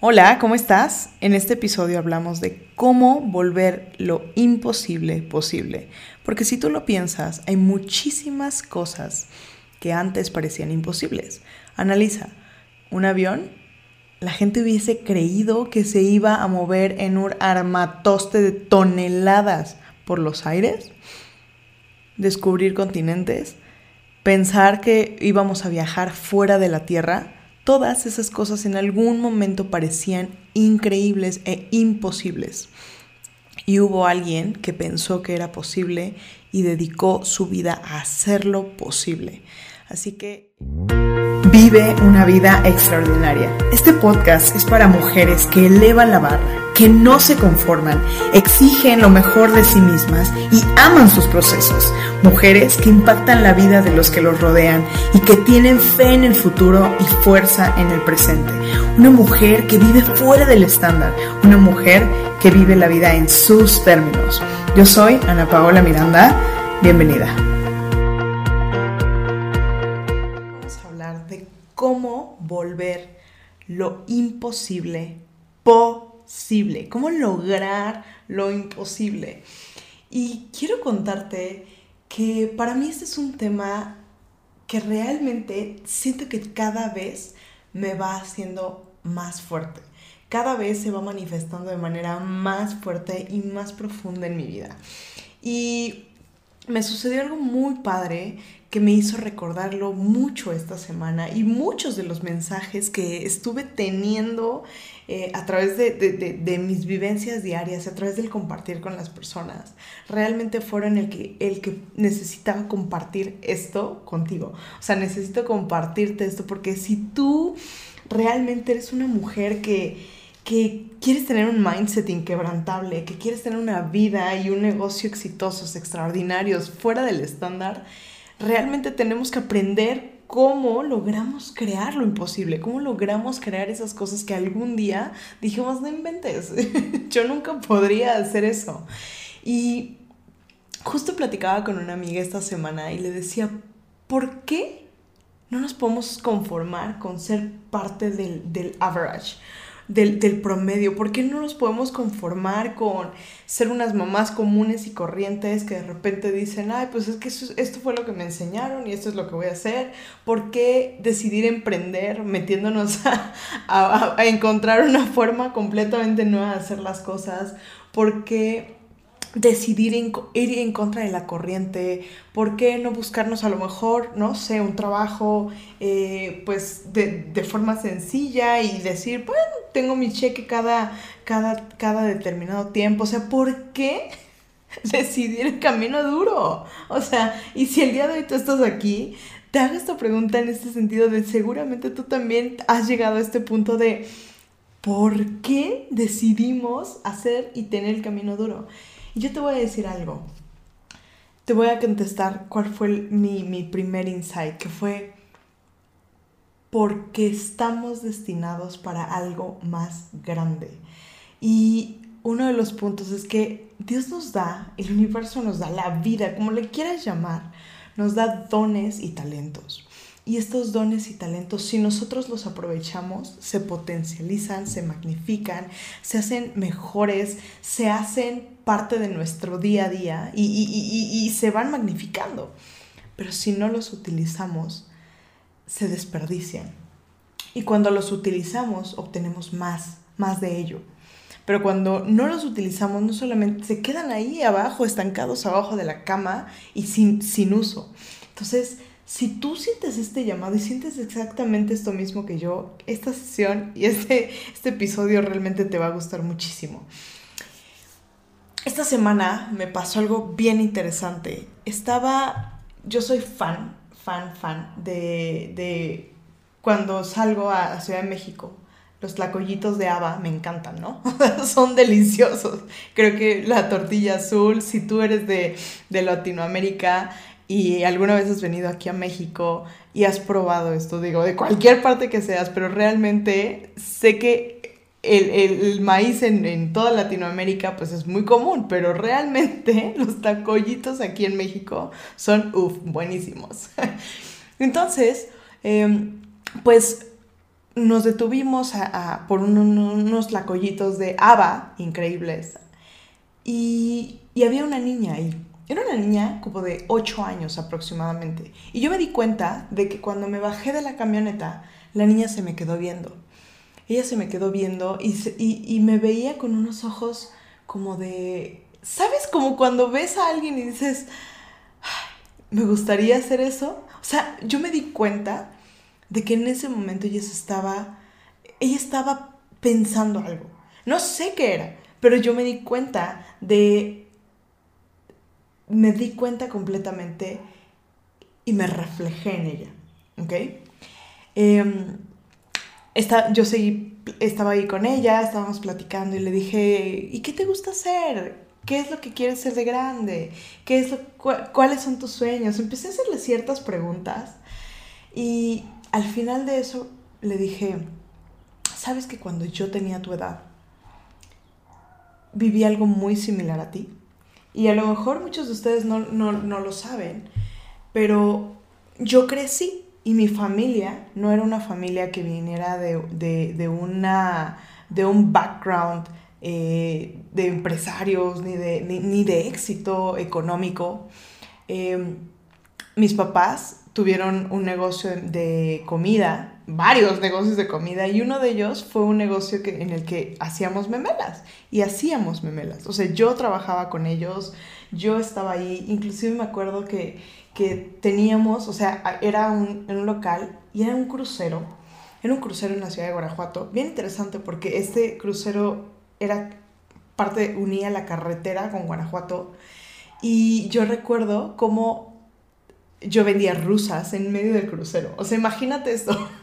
Hola, ¿cómo estás? En este episodio hablamos de cómo volver lo imposible posible. Porque si tú lo piensas, hay muchísimas cosas que antes parecían imposibles. Analiza, un avión, la gente hubiese creído que se iba a mover en un armatoste de toneladas por los aires, descubrir continentes, pensar que íbamos a viajar fuera de la Tierra Todas esas cosas en algún momento parecían increíbles e imposibles. Y hubo alguien que pensó que era posible y dedicó su vida a hacerlo posible. Así que... Vive una vida extraordinaria. Este podcast es para mujeres que elevan la barra que no se conforman, exigen lo mejor de sí mismas y aman sus procesos. Mujeres que impactan la vida de los que los rodean y que tienen fe en el futuro y fuerza en el presente. Una mujer que vive fuera del estándar. Una mujer que vive la vida en sus términos. Yo soy Ana Paola Miranda. Bienvenida. Volver lo imposible posible cómo lograr lo imposible. Y quiero contarte que para mí este es un tema que realmente siento que cada vez me va haciendo más fuerte. Cada vez se va manifestando de manera más fuerte y más profunda en mi vida. Y me sucedió algo muy padre que me hizo recordarlo mucho esta semana y muchos de los mensajes que estuve teniendo eh, a través de, mis vivencias diarias, a través del compartir con las personas, realmente fueron el que, el que necesitaba compartir esto contigo. O sea, necesito compartirte esto porque si tú realmente eres una mujer que, que quieres tener un mindset inquebrantable, que quieres tener una vida y un negocio exitosos, extraordinarios, fuera del estándar, realmente tenemos que aprender cómo logramos crear lo imposible, cómo logramos crear esas cosas que algún día dijimos, no inventes, yo nunca podría hacer eso. Y justo platicaba con una amiga esta semana y le decía, ¿por qué no nos podemos conformar con ser parte del, del average? Del, promedio? ¿Por qué no nos podemos conformar con ser unas mamás comunes y corrientes que de repente dicen, ay, pues es que esto fue lo que me enseñaron y esto es lo que voy a hacer? ¿Por qué decidir emprender metiéndonos a, a encontrar una forma completamente nueva de hacer las cosas? ¿Por qué decidir ir en contra de la corriente, ¿por qué no buscarnos a lo mejor, no sé, un trabajo eh, pues de, forma sencilla y decir, bueno, tengo mi cheque cada, cada, cada determinado tiempo, o sea, ¿por qué decidir el camino duro? O sea, y si el día de hoy tú estás aquí, te hago esta pregunta en este sentido de seguramente tú también has llegado a este punto de... ¿Por qué decidimos hacer y tener el camino duro? Yo te voy a decir algo. Te voy a contestar cuál fue mi, mi primer insight, que fue porque estamos destinados para algo más grande. Y uno de los puntos es que Dios nos da, el universo nos da, la vida, como le quieras llamar, nos da dones y talentos. Y estos dones y talentos, si nosotros los aprovechamos, se potencializan, se magnifican, se hacen mejores, se hacen parte de nuestro día a día y, se van magnificando. Pero si no los utilizamos, se desperdician. Y cuando los utilizamos, obtenemos más, más de ello. Pero cuando no los utilizamos, no solamente se quedan ahí abajo, estancados abajo de la cama y sin, sin uso. Entonces, si tú sientes este llamado y sientes exactamente esto mismo que yo, esta sesión y este, este episodio realmente te va a gustar muchísimo. Esta semana me pasó algo bien interesante. Estaba, yo soy fan, fan, fan de, de cuando salgo a Ciudad de México. Los tlacoyitos de haba me encantan, ¿no? Son deliciosos. Creo que la tortilla azul, si tú eres de, de Latinoamérica, y alguna vez has venido aquí a México y has probado esto, digo, de cualquier parte que seas, pero realmente sé que el, maíz en, toda Latinoamérica pues es muy común, pero realmente los tacollitos aquí en México son, uff, buenísimos. Entonces, em, pues nos detuvimos a, por unos lacollitos de haba increíbles y, y había una niña ahí. Era una niña como de 8 años aproximadamente. Y yo me di cuenta de que cuando me bajé de la camioneta, la niña se me quedó viendo. Ella se me quedó viendo y, y, me veía con unos ojos como de... ¿Sabes? Como cuando ves a alguien y dices, me gustaría hacer eso. O sea, yo me di cuenta de que en ese momento ella estaba, ella estaba pensando algo. No sé qué era, pero yo me di cuenta de, me di cuenta completamente y me reflejé en ella, ¿ok? Em, yo seguí, estaba ahí con ella, estábamos platicando y le dije, ¿y qué te gusta hacer? ¿Qué es lo que quieres ser de grande? ¿Qué es ¿Cuáles son tus sueños? Empecé a hacerle ciertas preguntas y al final de eso le dije, ¿sabes que cuando yo tenía tu edad, viví algo muy similar a ti? Y a lo mejor muchos de ustedes no, lo saben, pero yo crecí y mi familia no era una familia que viniera de, una, de un background eh, de empresarios ni de, ni, de éxito económico. Em, mis papás tuvieron un negocio de comida, varios negocios de comida, y uno de ellos fue un negocio que, en el que hacíamos memelas, y hacíamos memelas. O sea, yo trabajaba con ellos, yo estaba ahí, inclusive me acuerdo que, que teníamos, o sea, era un, un local y era un crucero, era un crucero en la ciudad de Guanajuato, bien interesante porque este crucero era parte, unía la carretera con Guanajuato, y yo recuerdo cómo yo vendía rusas en medio del crucero. O sea, imagínate esto.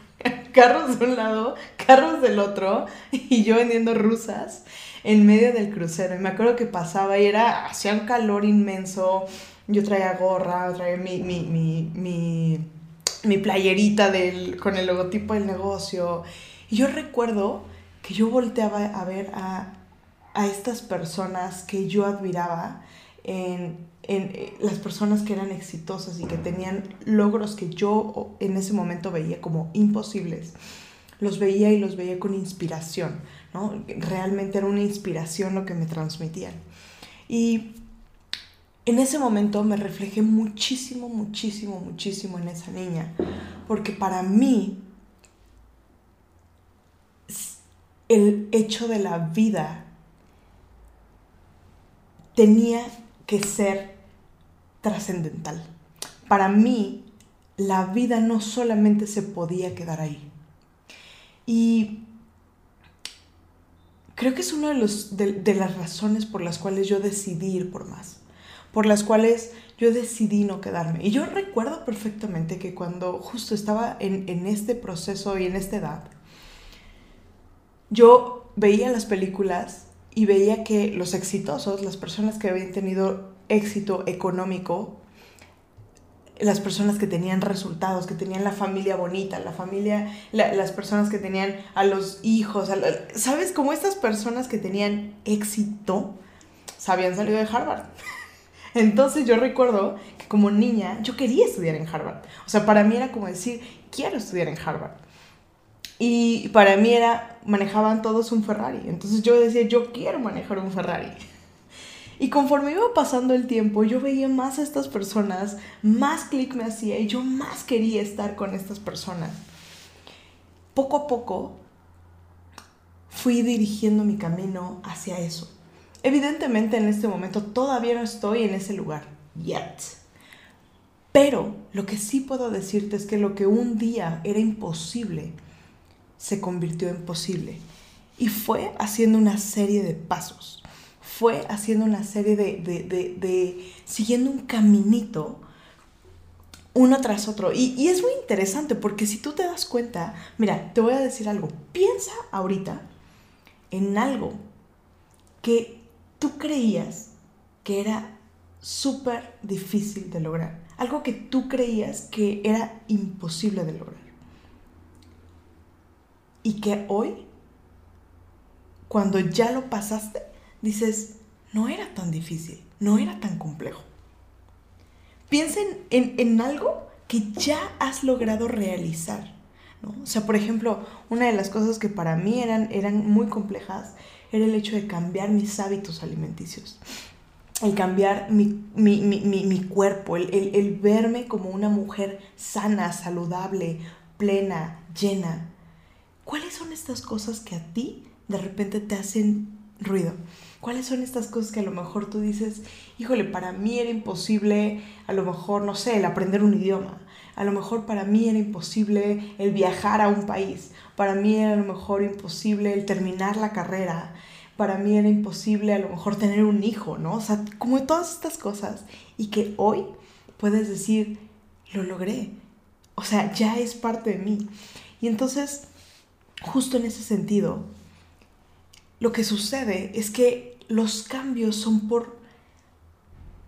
carros de un lado, carros del otro, y yo vendiendo rusas en medio del crucero. Y me acuerdo que pasaba y era, hacía un calor inmenso. Yo traía gorra, traía mi, mi, mi, mi, mi playerita del, con el logotipo del negocio. Y yo recuerdo que yo volteaba a ver a, a estas personas que yo admiraba en en eh, las personas que eran exitosas y que tenían logros que yo en ese momento veía como imposibles, los veía y los veía con inspiración, ¿no? Realmente era una inspiración lo que me transmitían. Y en ese momento me reflejé muchísimo, muchísimo, muchísimo en esa niña, porque para mí el hecho de la vida tenía que ser trascendental. Para mí, la vida no solamente se podía quedar ahí. Y creo que es una de, los, de, las razones por las cuales yo decidí ir por más, por las cuales yo decidí no quedarme. Y yo recuerdo perfectamente que cuando justo estaba en, en este proceso y en esta edad, yo veía las películas y veía que los exitosos, las personas que habían tenido éxito económico las personas que tenían resultados, que tenían la familia bonita, la familia, las personas que tenían a los hijos, ¿sabes? Como estas personas que tenían éxito, habían salido de Harvard. Entonces yo recuerdo que como niña yo quería estudiar en Harvard. O sea, para mí era como decir, quiero estudiar en Harvard. Y para mí era, manejaban todos un Ferrari. Entonces yo decía, yo quiero manejar un Ferrari. Y conforme iba pasando el tiempo, yo veía más a estas personas, más clic me hacía y yo más quería estar con estas personas. Poco a poco fui dirigiendo mi camino hacia eso. Evidentemente en este momento todavía no estoy en ese lugar, yet. Pero lo que sí puedo decirte es que lo que un día era imposible se convirtió en posible. Y fue haciendo una serie de pasos fue haciendo una serie de, de, siguiendo un caminito uno tras otro. Y, y, es muy interesante porque si tú te das cuenta, mira, te voy a decir algo, piensa ahorita en algo que tú creías que era súper difícil de lograr, algo que tú creías que era imposible de lograr. Y que hoy, cuando ya lo pasaste, dices, no era tan difícil, no era tan complejo. Piensen en, en algo que ya has logrado realizar, O sea, por ejemplo, una de las cosas que para mí eran, eran muy complejas era el hecho de cambiar mis hábitos alimenticios, el cambiar mi, mi, cuerpo, el, el verme como una mujer sana, saludable, plena, llena. ¿Cuáles son estas cosas que a ti de repente te hacen ruido? ¿Cuáles son estas cosas que a lo mejor tú dices, híjole, para mí era imposible, a lo mejor, no sé, el aprender un idioma? A lo mejor para mí era imposible el viajar a un país. Para mí era a lo mejor imposible el terminar la carrera. Para mí era imposible a lo mejor tener un hijo, ¿no? O sea, como todas estas cosas. Y que hoy puedes decir, lo logré. O sea, ya es parte de mí. Y entonces, justo en ese sentido, lo que sucede es que los cambios son por,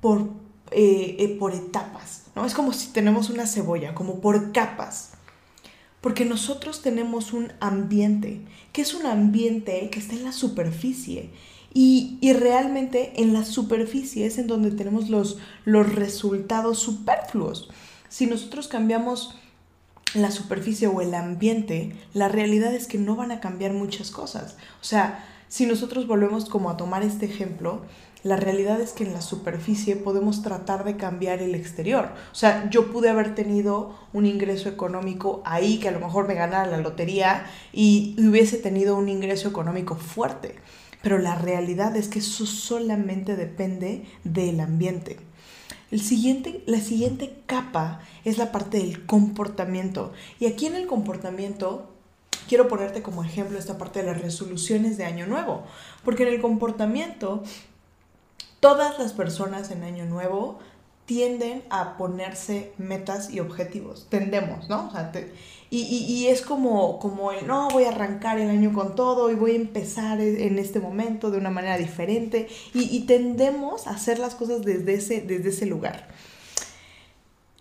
por, eh, eh, por etapas, ¿no? Es como si tenemos una cebolla, como por capas. Porque nosotros tenemos un ambiente, que es un ambiente que está en la superficie. Y, y realmente en la superficie es en donde tenemos los, los resultados superfluos. Si nosotros cambiamos la superficie o el ambiente, la realidad es que no van a cambiar muchas cosas. O sea, si nosotros volvemos como a tomar este ejemplo, la realidad es que en la superficie podemos tratar de cambiar el exterior. O sea, yo pude haber tenido un ingreso económico ahí que a lo mejor me ganara la lotería y hubiese tenido un ingreso económico fuerte. Pero la realidad es que eso solamente depende del ambiente. El siguiente, la siguiente capa es la parte del comportamiento. Y aquí en el comportamiento quiero ponerte como ejemplo esta parte de las resoluciones de Año Nuevo, porque en el comportamiento, todas las personas en Año Nuevo tienden a ponerse metas y objetivos, tendemos, ¿no? y, es como, como el, no, voy a arrancar el año con todo y voy a empezar e, en este momento de una manera diferente y, tendemos a hacer las cosas desde ese, desde ese lugar.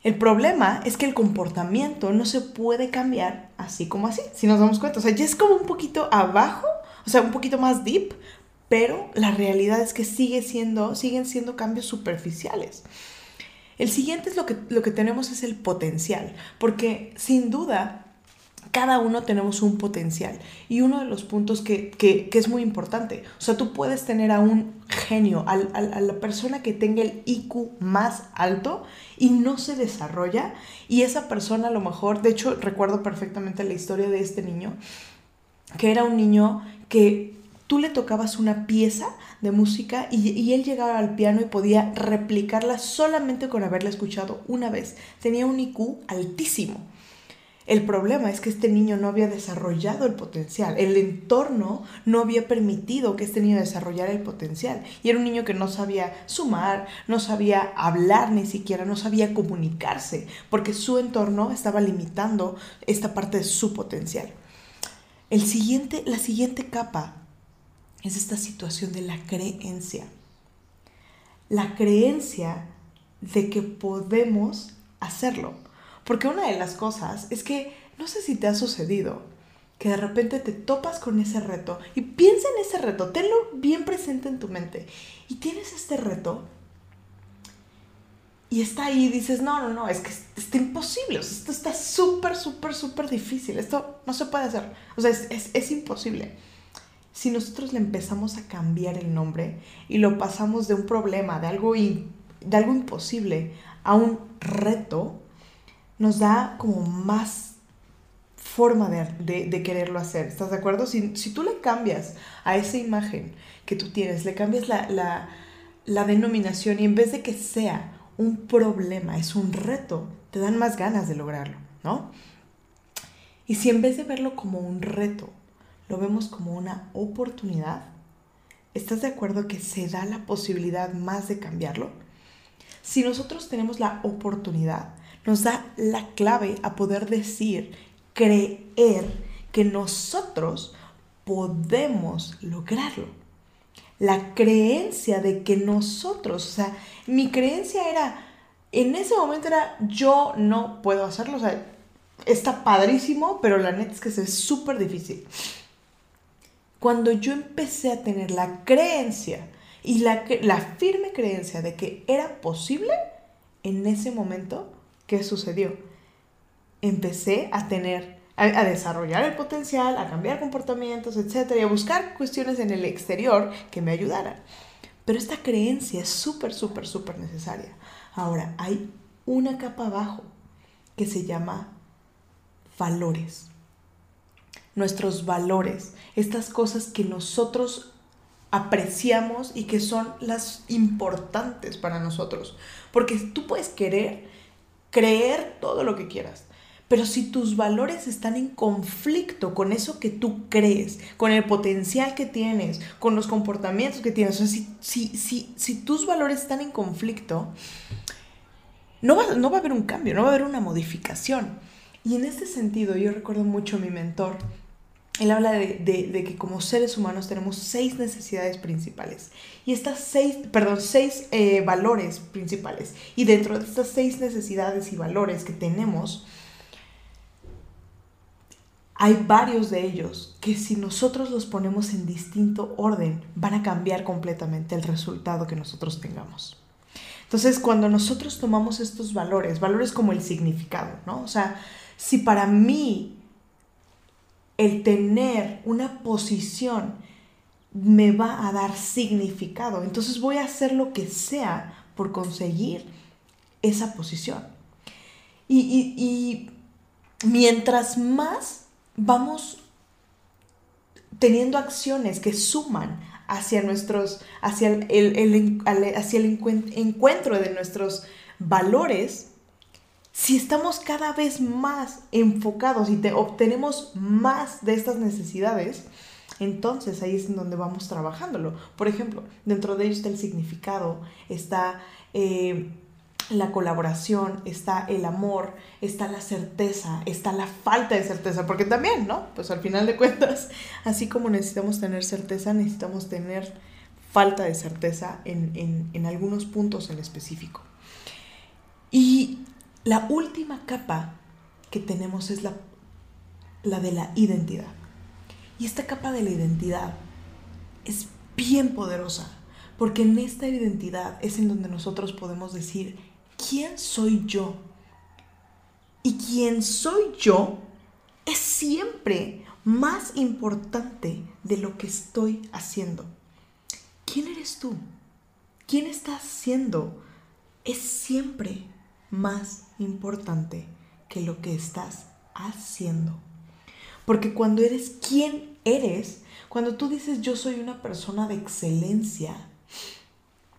El problema es que el comportamiento no se puede cambiar así como así, si nos damos cuenta. O sea, ya es como un poquito abajo, o sea, un poquito más deep, pero la realidad es que sigue siendo, siguen siendo cambios superficiales. El siguiente es lo que, lo que tenemos es el potencial, porque sin duda cada uno tenemos un potencial. Y uno de los puntos que, es muy importante, o sea, tú puedes tener a un genio, a, la persona que tenga el IQ más alto y no se desarrolla. Y esa persona a lo mejor, de hecho recuerdo perfectamente la historia de este niño, que era un niño que tú le tocabas una pieza de música y, él llegaba al piano y podía replicarla solamente con haberla escuchado una vez. Tenía un IQ altísimo. El problema es que este niño no había desarrollado el potencial. El entorno no había permitido que este niño desarrollara el potencial. Y era un niño que no sabía sumar, no sabía hablar ni siquiera, no sabía comunicarse, porque su entorno estaba limitando esta parte de su potencial. El siguiente, la siguiente capa es esta situación de la creencia. La creencia de que podemos hacerlo. Porque una de las cosas es que no sé si te ha sucedido que de repente te topas con ese reto y piensa en ese reto, tenlo bien presente en tu mente y tienes este reto y está ahí y dices, no, no, no, es que está imposible, esto está súper, súper, súper difícil, esto no se puede hacer, o sea, es, es imposible. Si nosotros le empezamos a cambiar el nombre y lo pasamos de un problema, de algo, de algo imposible, a un reto, nos da como más forma de, quererlo hacer. ¿Estás de acuerdo? Si, tú le cambias a esa imagen que tú tienes, le cambias la, la denominación y en vez de que sea un problema, es un reto, te dan más ganas de lograrlo, ¿no? Y si en vez de verlo como un reto, lo vemos como una oportunidad, ¿estás de acuerdo que se da la posibilidad más de cambiarlo? Si nosotros tenemos la oportunidad nos da la clave a poder decir, creer que nosotros podemos lograrlo. La creencia de que nosotros, o sea, mi creencia era, en ese momento era, yo no puedo hacerlo, o sea, está padrísimo, pero la neta es que es súper difícil. Cuando yo empecé a tener la creencia y la, la firme creencia de que era posible, en ese momento ¿qué sucedió? Empecé a tener a, desarrollar el potencial, a cambiar comportamientos, etc. Y a buscar cuestiones en el exterior que me ayudaran. Pero esta creencia es súper, súper, súper necesaria. Ahora, hay una capa abajo que se llama valores. Nuestros valores, estas cosas que nosotros apreciamos y que son las importantes para nosotros. Porque tú puedes querer, creer todo lo que quieras, pero si tus valores están en conflicto con eso que tú crees, con el potencial que tienes, con los comportamientos que tienes, o sea, si, si, si, tus valores están en conflicto, no va, no va a haber un cambio, no va a haber una modificación. Y en este sentido, yo recuerdo mucho a mi mentor, él habla de, que como seres humanos tenemos seis necesidades principales. Y estas seis, perdón, seis eh, valores principales. Y dentro de estas seis necesidades y valores que tenemos, hay varios de ellos que si nosotros los ponemos en distinto orden van a cambiar completamente el resultado que nosotros tengamos. Entonces, cuando nosotros tomamos estos valores, valores como el significado, ¿no? O sea, si para mí el tener una posición me va a dar significado, entonces voy a hacer lo que sea por conseguir esa posición. Y, y mientras más vamos teniendo acciones que suman hacia nuestros, hacia el, hacia el encuentro de nuestros valores, si estamos cada vez más enfocados y te obtenemos más de estas necesidades, entonces ahí es en donde vamos trabajándolo. Por ejemplo, dentro de ellos está el significado, está eh, la colaboración, está el amor, está la certeza, está la falta de certeza, porque también, ¿no? Pues al final de cuentas, así como necesitamos tener certeza, necesitamos tener falta de certeza en, en algunos puntos en específico. Y la última capa que tenemos es la, la de la identidad. Y esta capa de la identidad es bien poderosa, porque en esta identidad es en donde nosotros podemos decir, ¿quién soy yo? Y quién soy yo es siempre más importante de lo que estoy haciendo. ¿Quién eres tú? ¿Quién estás siendo? Es siempre más importante que lo que estás haciendo. Porque cuando eres quien eres, cuando tú dices yo soy una persona de excelencia,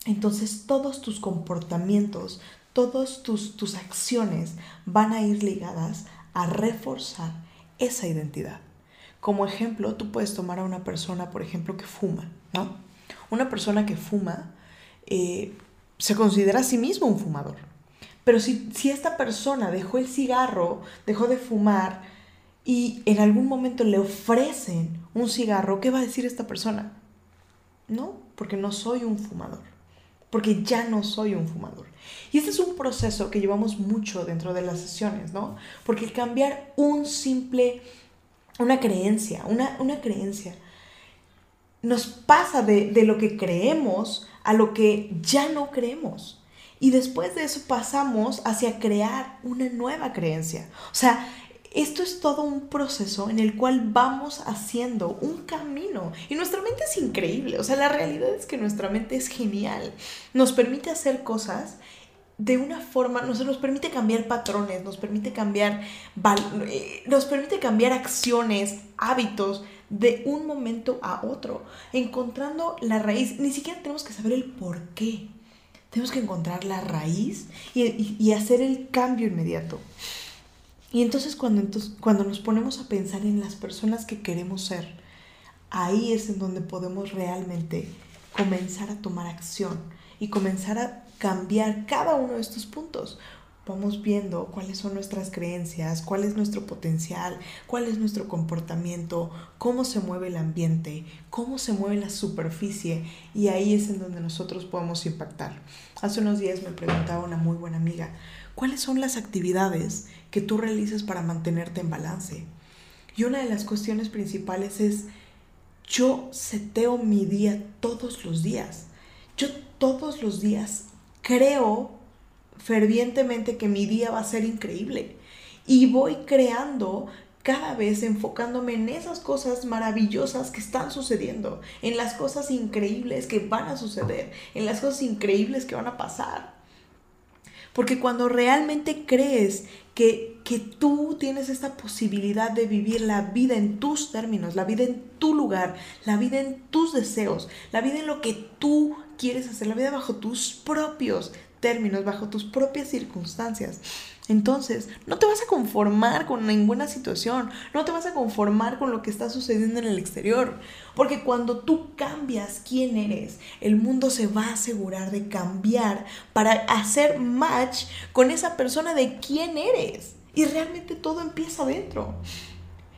entonces todos tus comportamientos, todas tus, tus acciones van a ir ligadas a reforzar esa identidad. Como ejemplo, tú puedes tomar a una persona, por ejemplo, que fuma, ¿no? Una persona que fuma eh, se considera a sí mismo un fumador. Pero si, si esta persona dejó el cigarro, dejó de fumar y en algún momento le ofrecen un cigarro, ¿qué va a decir esta persona? No, porque no soy un fumador porque ya no soy un fumador. Y este es un proceso que llevamos mucho dentro de las sesiones, ¿no? Porque cambiar un simple, una creencia, una, una creencia, nos pasa de, de lo que creemos a lo que ya no creemos. Y después de eso pasamos hacia crear una nueva creencia. O sea, esto es todo un proceso en el cual vamos haciendo un camino. Y nuestra mente es increíble. O sea, la realidad es que nuestra mente es genial. Nos permite hacer cosas de una forma, nos, nos permite cambiar patrones, nos permite cambiar, eh, nos permite cambiar acciones, hábitos de un momento a otro, encontrando la raíz. Ni siquiera tenemos que saber el por qué. Tenemos que encontrar la raíz y hacer el cambio inmediato. Y entonces cuando, entonces cuando nos ponemos a pensar en las personas que queremos ser, ahí es en donde podemos realmente comenzar a tomar acción y comenzar a cambiar cada uno de estos puntos. Vamos viendo cuáles son nuestras creencias, cuál es nuestro potencial, cuál es nuestro comportamiento, cómo se mueve el ambiente, cómo se mueve la superficie y ahí es en donde nosotros podemos impactar. Hace unos días me preguntaba una muy buena amiga, ¿cuáles son las actividades que tú realices para mantenerte en balance. Y una de las cuestiones principales es, yo seteo mi día todos los días. Yo todos los días creo fervientemente que mi día va a ser increíble. Y voy creando cada vez enfocándome en esas cosas maravillosas que están sucediendo, en las cosas increíbles que van a suceder, en las cosas increíbles que van a pasar. Porque cuando realmente crees que, que, tú tienes esta posibilidad de vivir la vida en tus términos, la vida en tu lugar, la vida en tus deseos, la vida en lo que tú quieres hacer, la vida bajo tus propios términos, bajo tus propias circunstancias. Entonces, no te vas a conformar con ninguna situación, no te vas a conformar con lo que está sucediendo en el exterior, porque cuando tú cambias quién eres, el mundo se va a asegurar de cambiar para hacer match con esa persona de quién eres. Y realmente todo empieza adentro.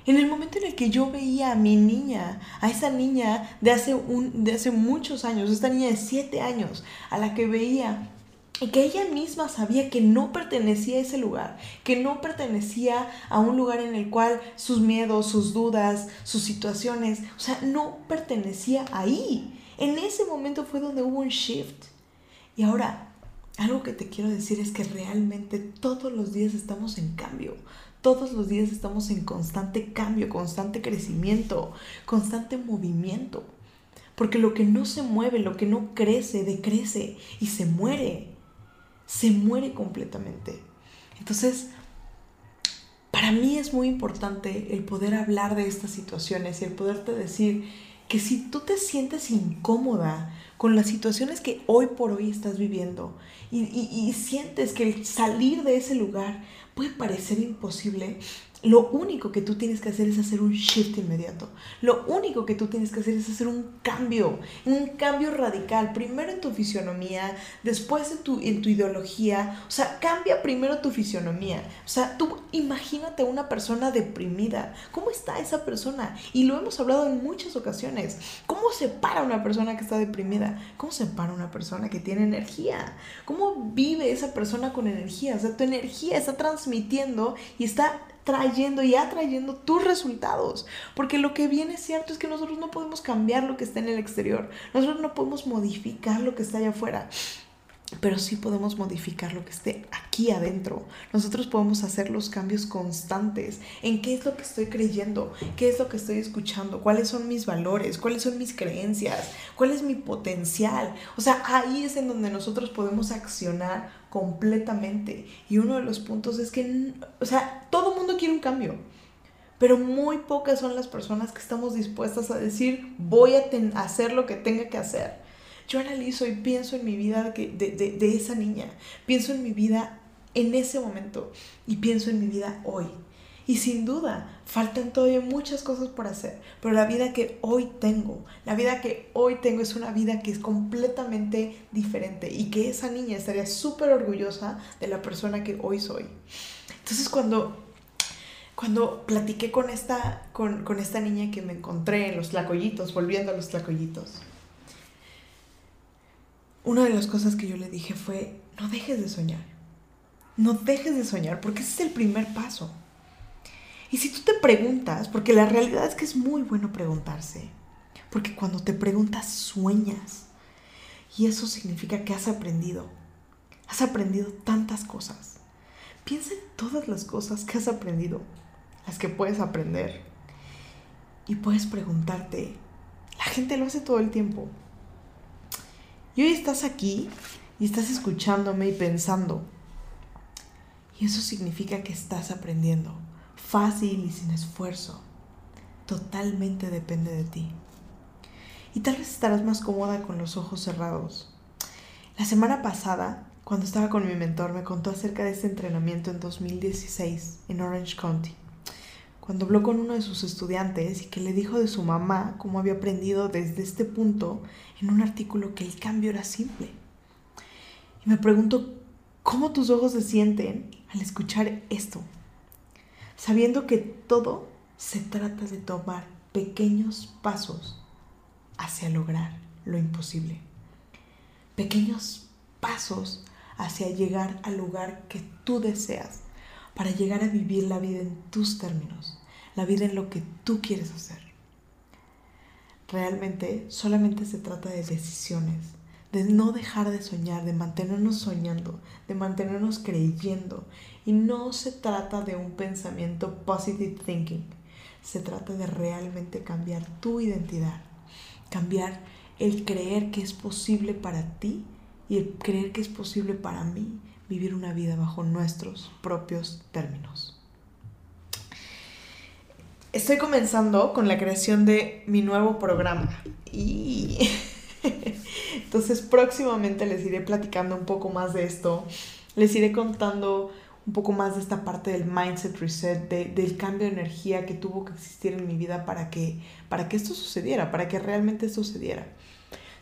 En el momento en el que yo veía a mi niña, a esa niña de hace, un, de hace muchos años, esta niña de 7 años, a la que veía y que ella misma sabía que no pertenecía a ese lugar, que no pertenecía a un lugar en el cual sus miedos, sus dudas, sus situaciones, o sea, no pertenecía ahí. En ese momento fue donde hubo un shift. Y ahora, algo que te quiero decir es que realmente todos los días estamos en cambio. Todos los días estamos en constante cambio, constante crecimiento, constante movimiento. Porque lo que no se mueve, lo que no crece, decrece y se muere se muere completamente. Entonces, para mí es muy importante el poder hablar de estas situaciones y el poderte decir que si tú te sientes incómoda con las situaciones que hoy por hoy estás viviendo y, y sientes que el salir de ese lugar puede parecer imposible, lo único que tú tienes que hacer es hacer un shift inmediato. Lo único que tú tienes que hacer es hacer un cambio, un cambio radical. Primero en tu fisionomía, después en tu, en tu ideología. O sea, cambia primero tu fisionomía. O sea, tú imagínate una persona deprimida. ¿Cómo está esa persona? Y lo hemos hablado en muchas ocasiones. ¿Cómo se para una persona que está deprimida? ¿Cómo se para una persona que tiene energía? ¿Cómo vive esa persona con energía? O sea, tu energía está transmitiendo y está trayendo y atrayendo tus resultados. Porque lo que viene cierto es que nosotros no podemos cambiar lo que está en el exterior. Nosotros no podemos modificar lo que está allá afuera pero sí podemos modificar lo que esté aquí adentro. Nosotros podemos hacer los cambios constantes en qué es lo que estoy creyendo, qué es lo que estoy escuchando, cuáles son mis valores, cuáles son mis creencias, cuál es mi potencial. O sea, ahí es en donde nosotros podemos accionar completamente. Y uno de los puntos es que, o sea, todo mundo quiere un cambio. Pero muy pocas son las personas que estamos dispuestas a decir, voy a hacer lo que tenga que hacer yo analizo y pienso en mi vida de, de, de, esa niña, pienso en mi vida en ese momento y pienso en mi vida hoy. Y sin duda, faltan todavía muchas cosas por hacer, pero la vida que hoy tengo, la vida que hoy tengo es una vida que es completamente diferente y que esa niña estaría súper orgullosa de la persona que hoy soy. Entonces cuando, cuando platiqué con esta, con, con esta niña que me encontré en los tlacoyitos, volviendo a los tlacoyitos, una de las cosas que yo le dije fue, no dejes de soñar. No dejes de soñar porque ese es el primer paso. Y si tú te preguntas, porque la realidad es que es muy bueno preguntarse, porque cuando te preguntas sueñas. Y eso significa que has aprendido. Has aprendido tantas cosas. Piensa en todas las cosas que has aprendido, las que puedes aprender. Y puedes preguntarte, la gente lo hace todo el tiempo. Y hoy estás aquí y estás escuchándome y pensando. Y eso significa que estás aprendiendo, fácil y sin esfuerzo. Totalmente depende de ti. Y tal vez estarás más cómoda con los ojos cerrados. La semana pasada, cuando estaba con mi mentor, me contó acerca de este entrenamiento en 2016 en Orange County cuando habló con uno de sus estudiantes y que le dijo de su mamá cómo había aprendido desde este punto en un artículo que el cambio era simple. Y me pregunto, ¿cómo tus ojos se sienten al escuchar esto? Sabiendo que todo se trata de tomar pequeños pasos hacia lograr lo imposible. Pequeños pasos hacia llegar al lugar que tú deseas para llegar a vivir la vida en tus términos, la vida en lo que tú quieres hacer. Realmente solamente se trata de decisiones, de no dejar de soñar, de mantenernos soñando, de mantenernos creyendo. Y no se trata de un pensamiento positive thinking, se trata de realmente cambiar tu identidad, cambiar el creer que es posible para ti y el creer que es posible para mí vivir una vida bajo nuestros propios términos. Estoy comenzando con la creación de mi nuevo programa y entonces próximamente les iré platicando un poco más de esto, les iré contando un poco más de esta parte del mindset reset, del cambio de energía que tuvo que existir en mi vida para que, para que esto sucediera, para que realmente sucediera.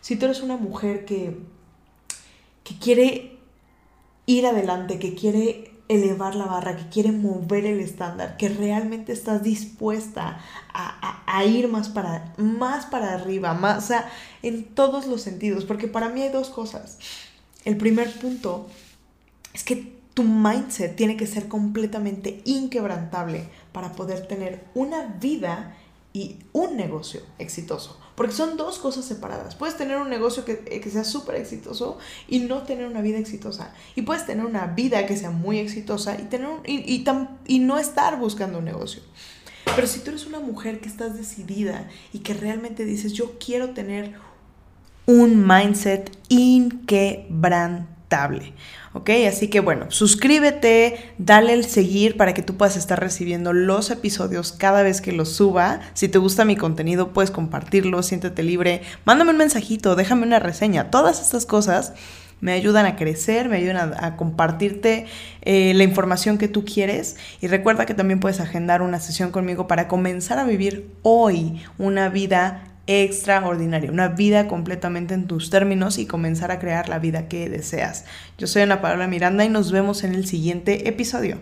Si tú eres una mujer que, que quiere ir adelante, que quiere elevar la barra, que quiere mover el estándar, que realmente estás dispuesta a, ir más para, más para arriba, más, o sea, en todos los sentidos, porque para mí hay dos cosas. El primer punto es que tu mindset tiene que ser completamente inquebrantable para poder tener una vida y un negocio exitoso. Porque son dos cosas separadas. Puedes tener un negocio que, eh, que sea súper exitoso y no tener una vida exitosa. Y puedes tener una vida que sea muy exitosa y, tener y, y no estar buscando un negocio. Pero si tú eres una mujer que estás decidida y que realmente dices, yo quiero tener un mindset inquebrantable. ¿Ok? Así que bueno, suscríbete, dale el seguir para que tú puedas estar recibiendo los episodios cada vez que los suba. Si te gusta mi contenido, puedes compartirlo, siéntete libre, mándame un mensajito, déjame una reseña. Todas estas cosas me ayudan a crecer, me ayudan a, compartirte eh, la información que tú quieres. Y recuerda que también puedes agendar una sesión conmigo para comenzar a vivir hoy una vida extraordinaria, una vida completamente en tus términos y comenzar a crear la vida que deseas. Yo soy Ana Paola Miranda y nos vemos en el siguiente episodio.